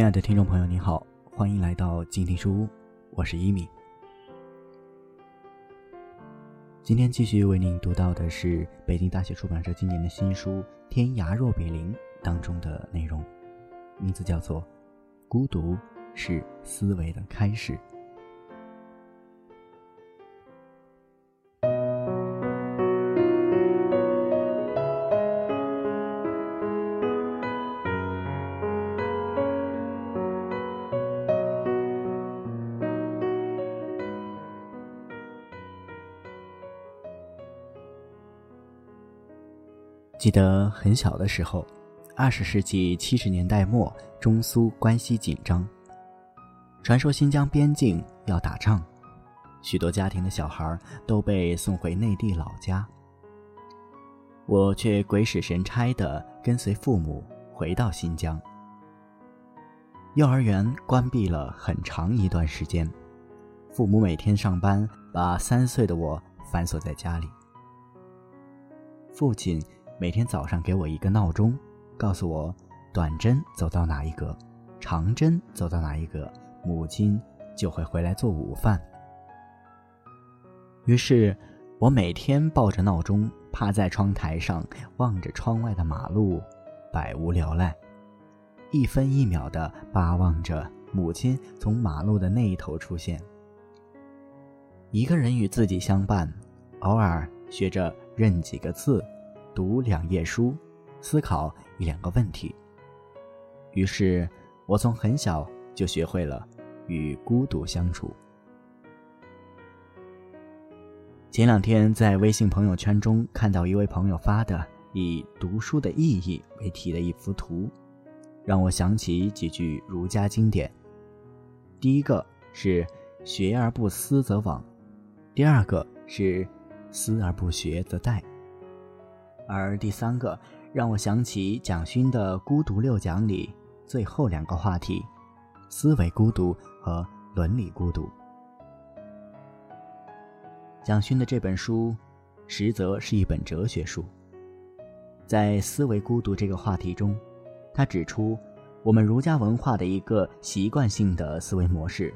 亲爱的听众朋友，你好，欢迎来到静听书屋，我是一米。今天继续为您读到的是北京大学出版社今年的新书《天涯若比邻》当中的内容，名字叫做《孤独是思维的开始》。记得很小的时候，二十世纪七十年代末，中苏关系紧张。传说新疆边境要打仗，许多家庭的小孩都被送回内地老家。我却鬼使神差的跟随父母回到新疆。幼儿园关闭了很长一段时间，父母每天上班，把三岁的我反锁在家里。父亲。每天早上给我一个闹钟，告诉我短针走到哪一格，长针走到哪一格，母亲就会回来做午饭。于是，我每天抱着闹钟，趴在窗台上，望着窗外的马路，百无聊赖，一分一秒的巴望着母亲从马路的那一头出现。一个人与自己相伴，偶尔学着认几个字。读两页书，思考一两个问题。于是，我从很小就学会了与孤独相处。前两天在微信朋友圈中看到一位朋友发的以“读书的意义”为题的一幅图，让我想起几句儒家经典。第一个是“学而不思则罔”，第二个是“思而不学则殆”。而第三个让我想起蒋勋的《孤独六讲》里最后两个话题：思维孤独和伦理孤独。蒋勋的这本书，实则是一本哲学书。在思维孤独这个话题中，他指出我们儒家文化的一个习惯性的思维模式：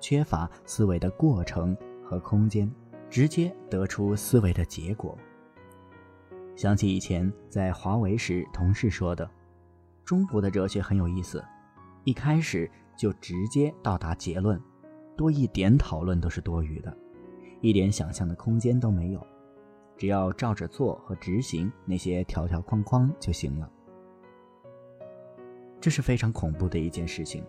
缺乏思维的过程和空间，直接得出思维的结果。想起以前在华为时，同事说的：“中国的哲学很有意思，一开始就直接到达结论，多一点讨论都是多余的，一点想象的空间都没有，只要照着做和执行那些条条框框就行了。”这是非常恐怖的一件事情。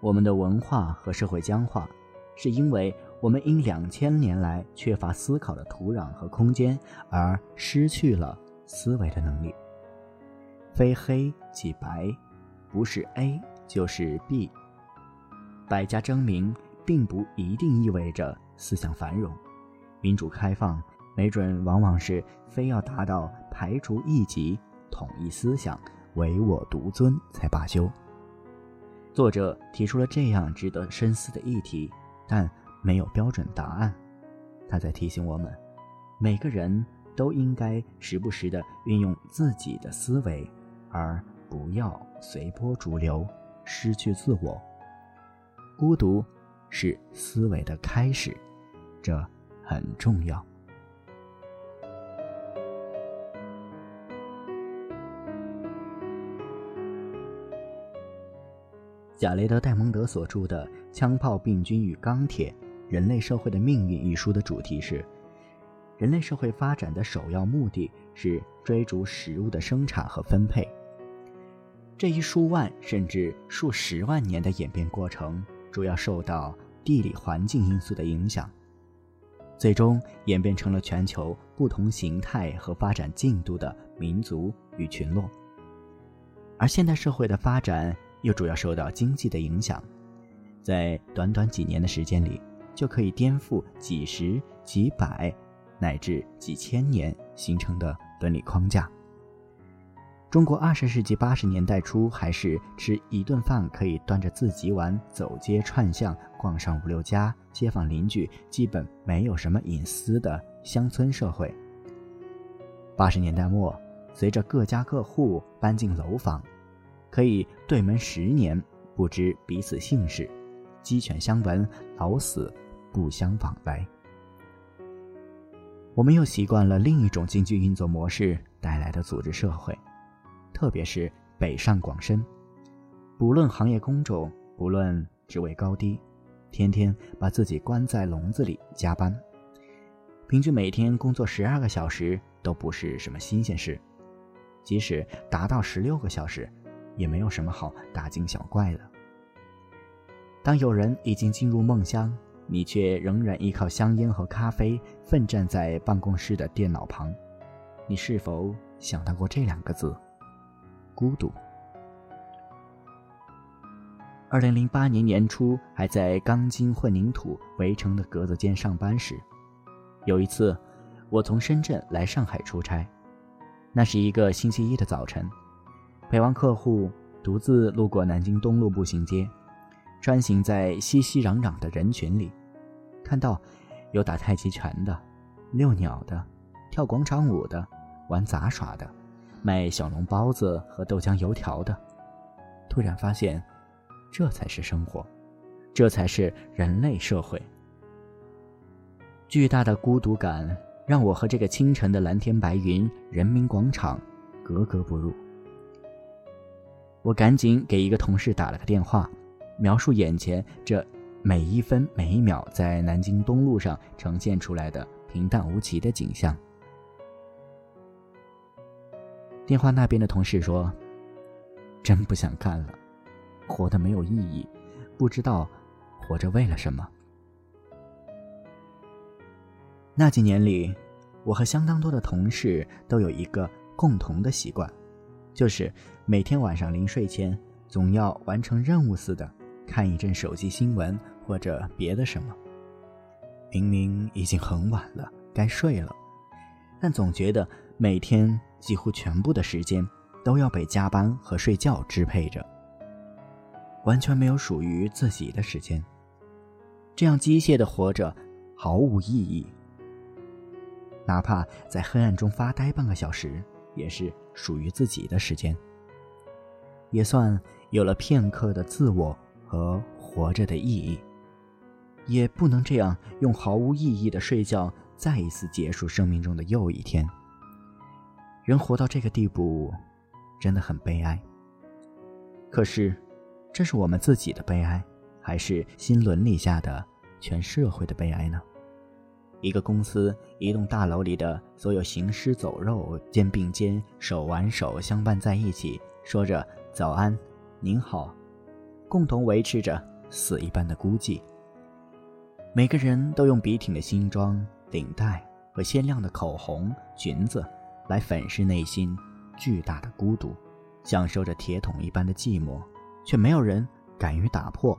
我们的文化和社会僵化，是因为。我们因两千年来缺乏思考的土壤和空间，而失去了思维的能力。非黑即白，不是 A 就是 B。百家争鸣，并不一定意味着思想繁荣。民主开放，没准往往是非要达到排除异己、统一思想、唯我独尊才罢休。作者提出了这样值得深思的议题，但。没有标准答案，他在提醒我们，每个人都应该时不时的运用自己的思维，而不要随波逐流，失去自我。孤独是思维的开始，这很重要。贾雷德·戴蒙德所著的《枪炮、病菌与钢铁》。人类社会的命运一书的主题是：人类社会发展的首要目的是追逐食物的生产和分配。这一数万甚至数十万年的演变过程，主要受到地理环境因素的影响，最终演变成了全球不同形态和发展进度的民族与群落。而现代社会的发展又主要受到经济的影响，在短短几年的时间里。就可以颠覆几十、几百，乃至几千年形成的伦理框架。中国二十世纪八十年代初还是吃一顿饭可以端着自己碗走街串巷、逛上五六家街坊邻居，基本没有什么隐私的乡村社会。八十年代末，随着各家各户搬进楼房，可以对门十年不知彼此姓氏，鸡犬相闻，老死不相往来。我们又习惯了另一种经济运作模式带来的组织社会，特别是北上广深，不论行业工种，不论职位高低，天天把自己关在笼子里加班，平均每天工作十二个小时都不是什么新鲜事，即使达到十六个小时。也没有什么好大惊小怪的。当有人已经进入梦乡，你却仍然依靠香烟和咖啡奋战在办公室的电脑旁，你是否想到过这两个字——孤独？二零零八年年初，还在钢筋混凝土围成的格子间上班时，有一次，我从深圳来上海出差，那是一个星期一的早晨。陪完客户，独自路过南京东路步行街，穿行在熙熙攘攘的人群里，看到有打太极拳的、遛鸟的、跳广场舞的、玩杂耍的、卖小笼包子和豆浆油条的，突然发现，这才是生活，这才是人类社会。巨大的孤独感让我和这个清晨的蓝天白云、人民广场格格不入。我赶紧给一个同事打了个电话，描述眼前这每一分每一秒在南京东路上呈现出来的平淡无奇的景象。电话那边的同事说：“真不想干了，活得没有意义，不知道活着为了什么。”那几年里，我和相当多的同事都有一个共同的习惯。就是每天晚上临睡前，总要完成任务似的看一阵手机新闻或者别的什么。明明已经很晚了，该睡了，但总觉得每天几乎全部的时间都要被加班和睡觉支配着，完全没有属于自己的时间。这样机械的活着，毫无意义。哪怕在黑暗中发呆半个小时。也是属于自己的时间，也算有了片刻的自我和活着的意义。也不能这样用毫无意义的睡觉再一次结束生命中的又一天。人活到这个地步，真的很悲哀。可是，这是我们自己的悲哀，还是新伦理下的全社会的悲哀呢？一个公司一栋大楼里的所有行尸走肉肩并肩手挽手相伴在一起，说着早安，您好，共同维持着死一般的孤寂。每个人都用笔挺的新装、领带和鲜亮的口红、裙子来粉饰内心巨大的孤独，享受着铁桶一般的寂寞，却没有人敢于打破，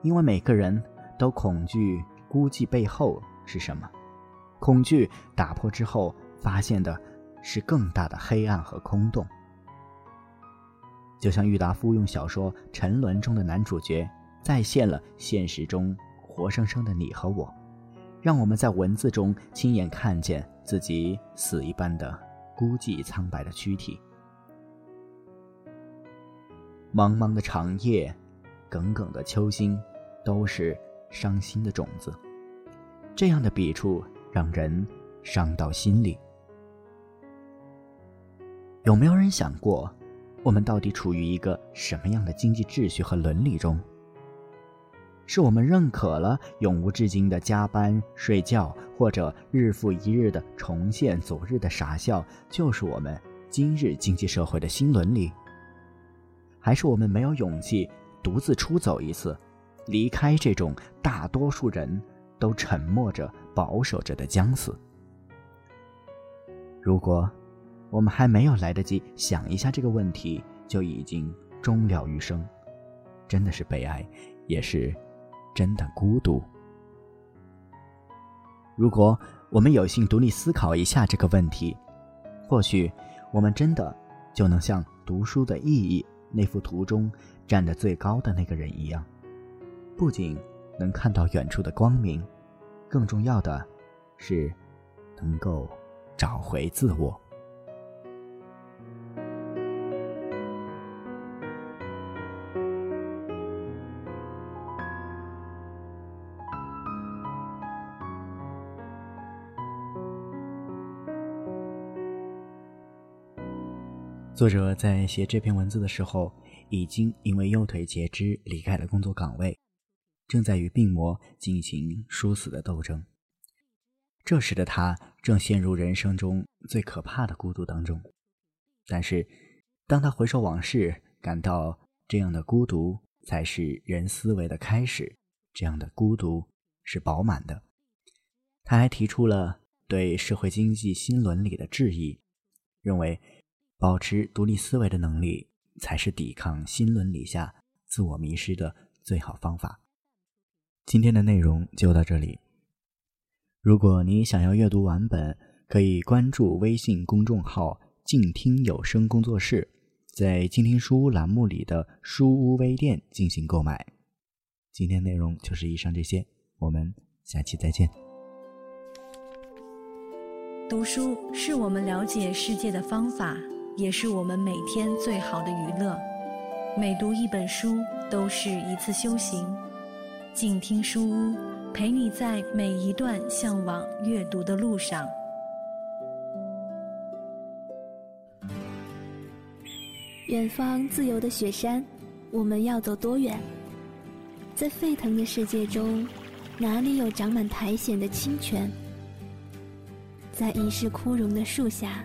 因为每个人都恐惧孤寂背后。是什么？恐惧打破之后，发现的是更大的黑暗和空洞。就像郁达夫用小说《沉沦》中的男主角再现了现实中活生生的你和我，让我们在文字中亲眼看见自己死一般的孤寂苍白的躯体。茫茫的长夜，耿耿的秋心，都是伤心的种子。这样的笔触让人伤到心里。有没有人想过，我们到底处于一个什么样的经济秩序和伦理中？是我们认可了永无止境的加班、睡觉，或者日复一日的重现昨日的傻笑，就是我们今日经济社会的新伦理？还是我们没有勇气独自出走一次，离开这种大多数人？都沉默着、保守着的将死。如果我们还没有来得及想一下这个问题，就已经终了余生，真的是悲哀，也是真的孤独。如果我们有幸独立思考一下这个问题，或许我们真的就能像读书的意义那幅图中站得最高的那个人一样，不仅。能看到远处的光明，更重要的是，能够找回自我。作者在写这篇文字的时候，已经因为右腿截肢离开了工作岗位，正在与病魔进行殊死的斗争。这时的他正陷入人生中最可怕的孤独当中。但是，当他回首往事，感到这样的孤独才是人思维的开始，这样的孤独是饱满的。他还提出了对社会经济新伦理的质疑，认为保持独立思维的能力才是抵抗新伦理下自我迷失的最好方法。今天的内容就到这里。如果你想要阅读完本，可以关注微信公众号“静听有声工作室”，在“静听书屋”栏目里的“书屋微店”进行购买。今天内容就是以上这些，我们下期再见。读书是我们了解世界的方法，也是我们每天最好的娱乐。每读一本书都是一次修行。静听书屋，陪你在每一段向往阅读的路上。远方自由的雪山，我们要走多远？在沸腾的世界中，哪里有长满苔藓的清泉？在已是枯荣的树下，